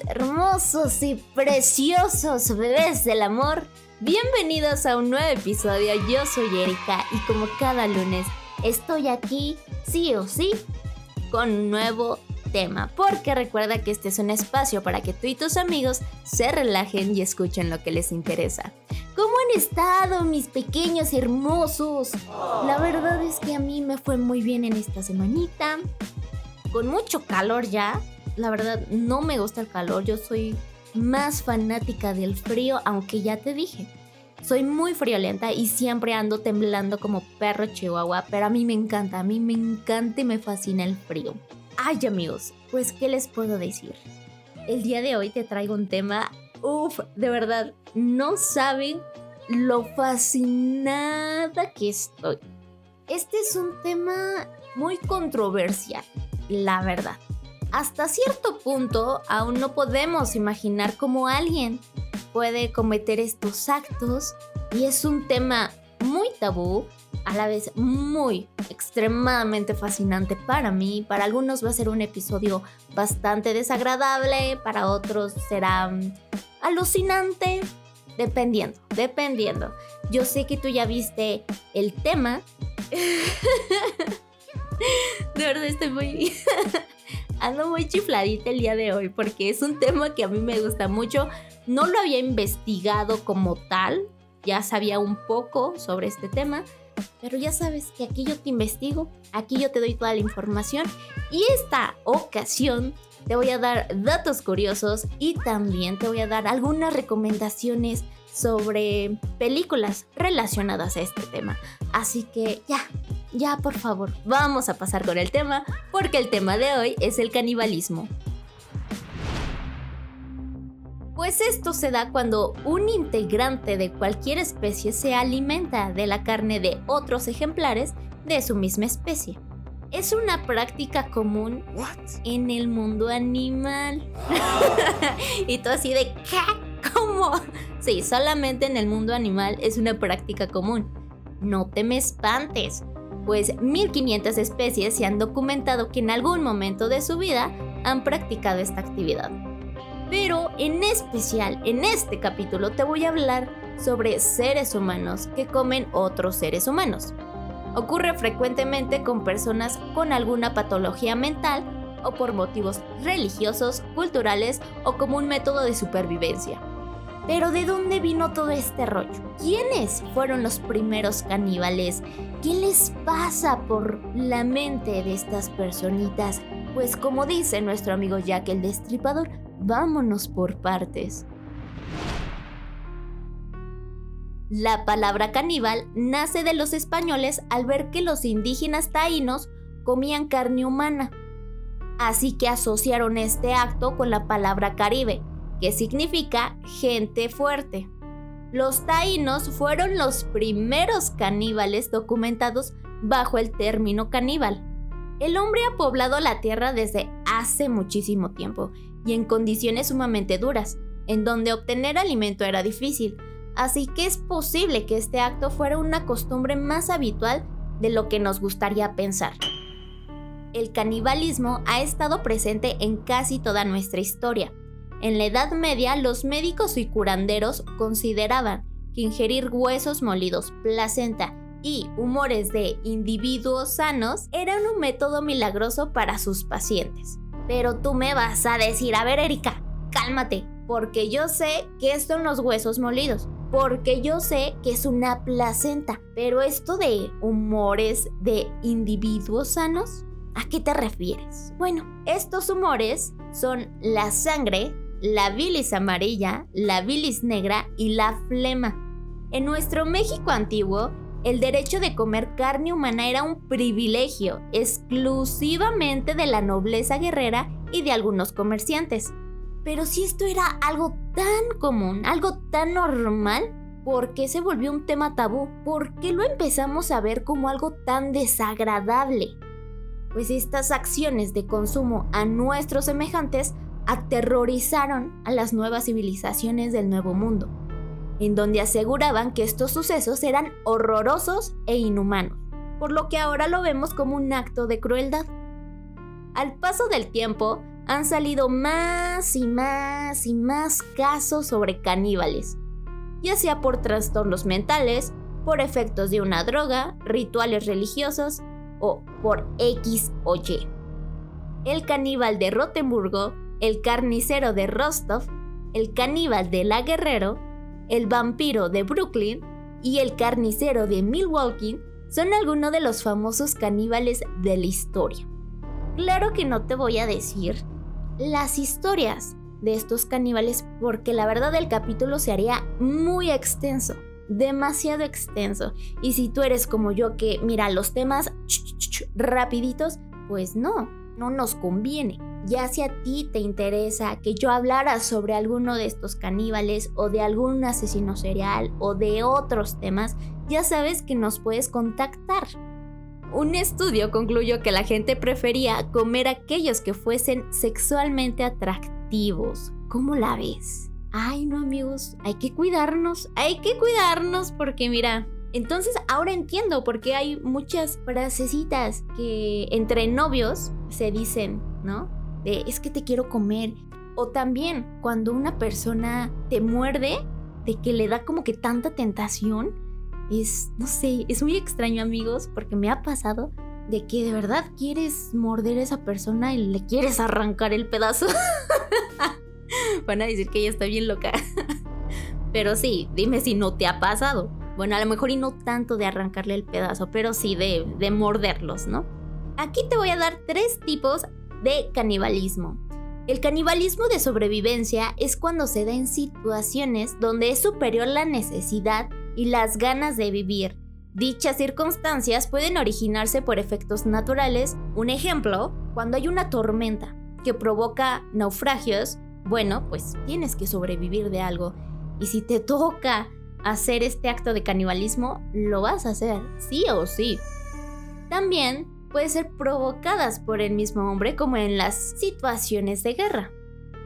Hermosos y preciosos bebés del amor, bienvenidos a un nuevo episodio. Yo soy Erika y como cada lunes estoy aquí, sí o sí, con un nuevo tema. Porque recuerda que este es un espacio para que tú y tus amigos se relajen y escuchen lo que les interesa. ¿Cómo han estado mis pequeños hermosos? La verdad es que a mí me fue muy bien en esta semanita. Con mucho calor ya, la verdad no me gusta el calor, yo soy más fanática del frío, aunque ya te dije, soy muy friolenta y siempre ando temblando como perro chihuahua, pero a mí me encanta, a mí me encanta y me fascina el frío. Ay amigos, pues ¿qué les puedo decir? El día de hoy te traigo un tema, uff, de verdad, no saben lo fascinada que estoy. Este es un tema muy controversial, la verdad hasta cierto punto aún no podemos imaginar cómo alguien puede cometer estos actos y es un tema muy tabú, a la vez muy extremadamente fascinante para mí. Para algunos va a ser un episodio bastante desagradable, para otros será mm, alucinante, dependiendo, dependiendo. Yo sé que tú ya viste el tema. De verdad estoy muy ando muy chifladita el día de hoy porque es un tema que a mí me gusta mucho. No lo había investigado como tal, ya sabía un poco sobre este tema, pero ya sabes que aquí yo te investigo, aquí yo te doy toda la información y esta ocasión te voy a dar datos curiosos y también te voy a dar algunas recomendaciones sobre películas relacionadas a este tema. Así que ya, ya por favor, vamos a pasar con el tema, porque el tema de hoy es el canibalismo. Pues esto se da cuando un integrante de cualquier especie se alimenta de la carne de otros ejemplares de su misma especie. Es una práctica común en el mundo animal. y tú así de ¿qué? ¿Cómo? Sí, solamente en el mundo animal es una práctica común. No te me espantes pues 1500 especies se han documentado que en algún momento de su vida han practicado esta actividad. Pero en especial en este capítulo te voy a hablar sobre seres humanos que comen otros seres humanos. Ocurre frecuentemente con personas con alguna patología mental o por motivos religiosos, culturales o como un método de supervivencia. Pero ¿de dónde vino todo este rollo? ¿Quiénes fueron los primeros caníbales? ¿Qué les pasa por la mente de estas personitas? Pues como dice nuestro amigo Jack el Destripador, vámonos por partes. La palabra caníbal nace de los españoles al ver que los indígenas taínos comían carne humana. Así que asociaron este acto con la palabra caribe, que significa gente fuerte. Los taínos fueron los primeros caníbales documentados bajo el término caníbal. El hombre ha poblado la tierra desde hace muchísimo tiempo y en condiciones sumamente duras, en donde obtener alimento era difícil, así que es posible que este acto fuera una costumbre más habitual de lo que nos gustaría pensar. El canibalismo ha estado presente en casi toda nuestra historia, en la Edad Media, los médicos y curanderos consideraban que ingerir huesos molidos, placenta y humores de individuos sanos eran un método milagroso para sus pacientes. Pero tú me vas a decir, a ver Erika, cálmate, porque yo sé que son los huesos molidos, porque yo sé que es una placenta, pero esto de humores de individuos sanos, ¿a qué te refieres? Bueno, estos humores son la sangre la bilis amarilla, la bilis negra y la flema. En nuestro México antiguo, el derecho de comer carne humana era un privilegio exclusivamente de la nobleza guerrera y de algunos comerciantes. Pero si esto era algo tan común, algo tan normal, ¿por qué se volvió un tema tabú? ¿Por qué lo empezamos a ver como algo tan desagradable? Pues estas acciones de consumo a nuestros semejantes aterrorizaron a las nuevas civilizaciones del Nuevo Mundo, en donde aseguraban que estos sucesos eran horrorosos e inhumanos, por lo que ahora lo vemos como un acto de crueldad. Al paso del tiempo, han salido más y más y más casos sobre caníbales, ya sea por trastornos mentales, por efectos de una droga, rituales religiosos o por X o Y. El caníbal de Rotemburgo, el carnicero de Rostov, el caníbal de La Guerrero, el vampiro de Brooklyn y el carnicero de Milwaukee son algunos de los famosos caníbales de la historia. Claro que no te voy a decir las historias de estos caníbales porque la verdad el capítulo se haría muy extenso, demasiado extenso. Y si tú eres como yo que mira los temas rapiditos, pues no, no nos conviene. Ya si a ti te interesa que yo hablara sobre alguno de estos caníbales o de algún asesino serial o de otros temas, ya sabes que nos puedes contactar. Un estudio concluyó que la gente prefería comer aquellos que fuesen sexualmente atractivos. ¿Cómo la ves? Ay, no amigos, hay que cuidarnos, hay que cuidarnos porque mira, entonces ahora entiendo por qué hay muchas frasecitas que entre novios se dicen, ¿no? De es que te quiero comer. O también cuando una persona te muerde, de que le da como que tanta tentación es, no sé, es muy extraño amigos porque me ha pasado de que de verdad quieres morder a esa persona y le quieres arrancar el pedazo. Van a decir que ella está bien loca. pero sí, dime si no te ha pasado. Bueno, a lo mejor y no tanto de arrancarle el pedazo, pero sí de, de morderlos, ¿no? Aquí te voy a dar tres tipos de canibalismo. El canibalismo de sobrevivencia es cuando se da en situaciones donde es superior la necesidad y las ganas de vivir. Dichas circunstancias pueden originarse por efectos naturales. Un ejemplo, cuando hay una tormenta que provoca naufragios, bueno, pues tienes que sobrevivir de algo. Y si te toca hacer este acto de canibalismo, lo vas a hacer, sí o sí. También puede ser provocadas por el mismo hombre como en las situaciones de guerra.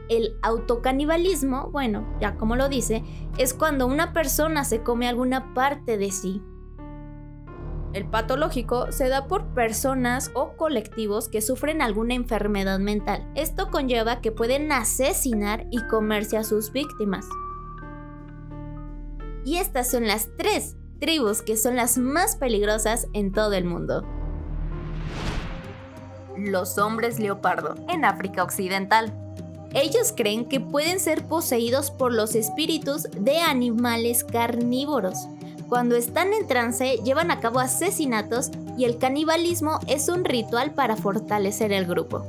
El autocanibalismo, bueno, ya como lo dice, es cuando una persona se come alguna parte de sí. El patológico se da por personas o colectivos que sufren alguna enfermedad mental. Esto conlleva que pueden asesinar y comerse a sus víctimas. Y estas son las tres tribus que son las más peligrosas en todo el mundo. Los hombres leopardo en África Occidental. Ellos creen que pueden ser poseídos por los espíritus de animales carnívoros. Cuando están en trance llevan a cabo asesinatos y el canibalismo es un ritual para fortalecer el grupo.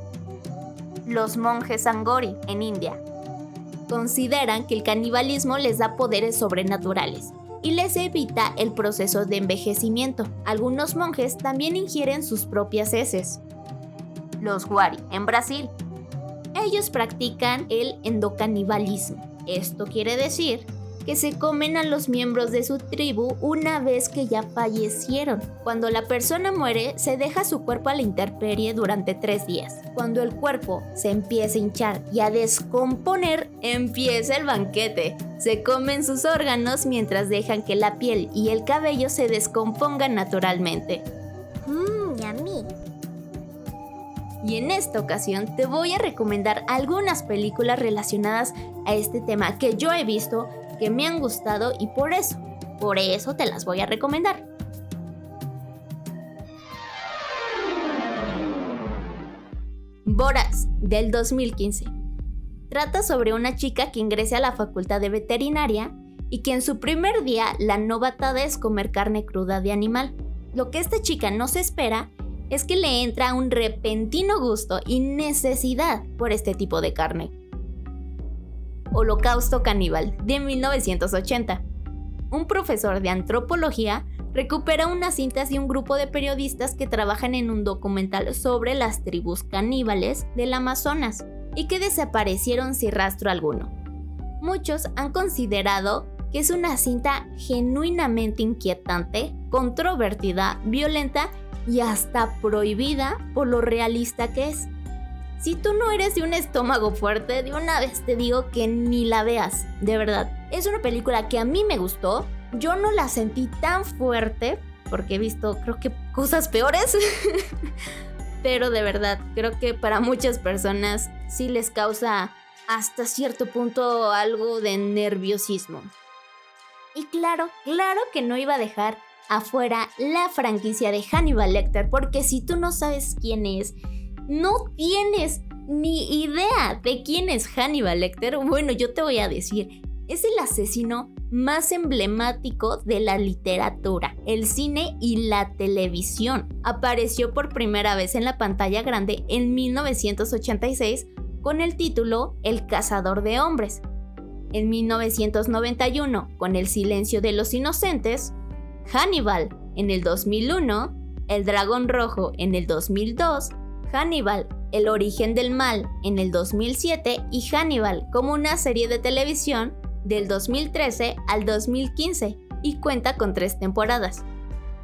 Los monjes Angori en India consideran que el canibalismo les da poderes sobrenaturales y les evita el proceso de envejecimiento. Algunos monjes también ingieren sus propias heces. Los Wari en Brasil ellos practican el endocanibalismo. Esto quiere decir que se comen a los miembros de su tribu una vez que ya fallecieron. Cuando la persona muere, se deja su cuerpo a la intemperie durante tres días. Cuando el cuerpo se empieza a hinchar y a descomponer, empieza el banquete. Se comen sus órganos mientras dejan que la piel y el cabello se descompongan naturalmente. Y en esta ocasión te voy a recomendar algunas películas relacionadas a este tema que yo he visto, que me han gustado y por eso, por eso te las voy a recomendar. Boras, del 2015. Trata sobre una chica que ingresa a la facultad de veterinaria y que en su primer día la novatada es comer carne cruda de animal. Lo que esta chica no se espera es que le entra un repentino gusto y necesidad por este tipo de carne. Holocausto Caníbal, de 1980. Un profesor de antropología recupera unas cintas de un grupo de periodistas que trabajan en un documental sobre las tribus caníbales del Amazonas y que desaparecieron sin rastro alguno. Muchos han considerado que es una cinta genuinamente inquietante, controvertida, violenta y hasta prohibida por lo realista que es. Si tú no eres de un estómago fuerte, de una vez te digo que ni la veas, de verdad. Es una película que a mí me gustó, yo no la sentí tan fuerte, porque he visto creo que cosas peores, pero de verdad creo que para muchas personas sí les causa hasta cierto punto algo de nerviosismo. Y claro, claro que no iba a dejar afuera la franquicia de Hannibal Lecter, porque si tú no sabes quién es, no tienes ni idea de quién es Hannibal Lecter, bueno, yo te voy a decir, es el asesino más emblemático de la literatura, el cine y la televisión. Apareció por primera vez en la pantalla grande en 1986 con el título El cazador de hombres. En 1991 con El silencio de los inocentes, Hannibal en el 2001, El dragón rojo en el 2002, Hannibal el origen del mal en el 2007 y Hannibal como una serie de televisión del 2013 al 2015 y cuenta con tres temporadas.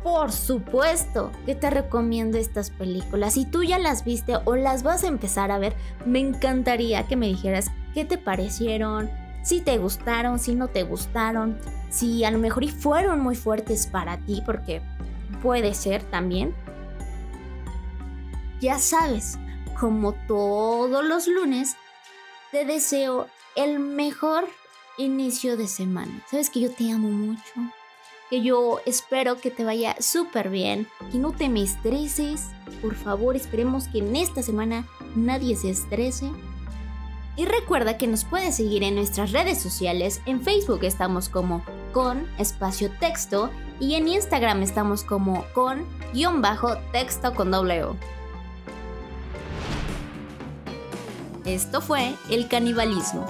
Por supuesto que te recomiendo estas películas. Si tú ya las viste o las vas a empezar a ver, me encantaría que me dijeras qué te parecieron, si te gustaron, si no te gustaron, si a lo mejor fueron muy fuertes para ti, porque puede ser también. Ya sabes, como todos los lunes, te deseo el mejor inicio de semana. Sabes que yo te amo mucho, que yo espero que te vaya súper bien, que no te me estreses. Por favor, esperemos que en esta semana nadie se estrese. Y recuerda que nos puedes seguir en nuestras redes sociales. En Facebook estamos como con espacio texto y en Instagram estamos como con guion bajo texto con doble O. Esto fue el canibalismo.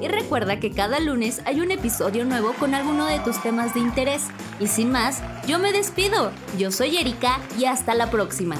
Y recuerda que cada lunes hay un episodio nuevo con alguno de tus temas de interés. Y sin más, yo me despido. Yo soy Erika y hasta la próxima.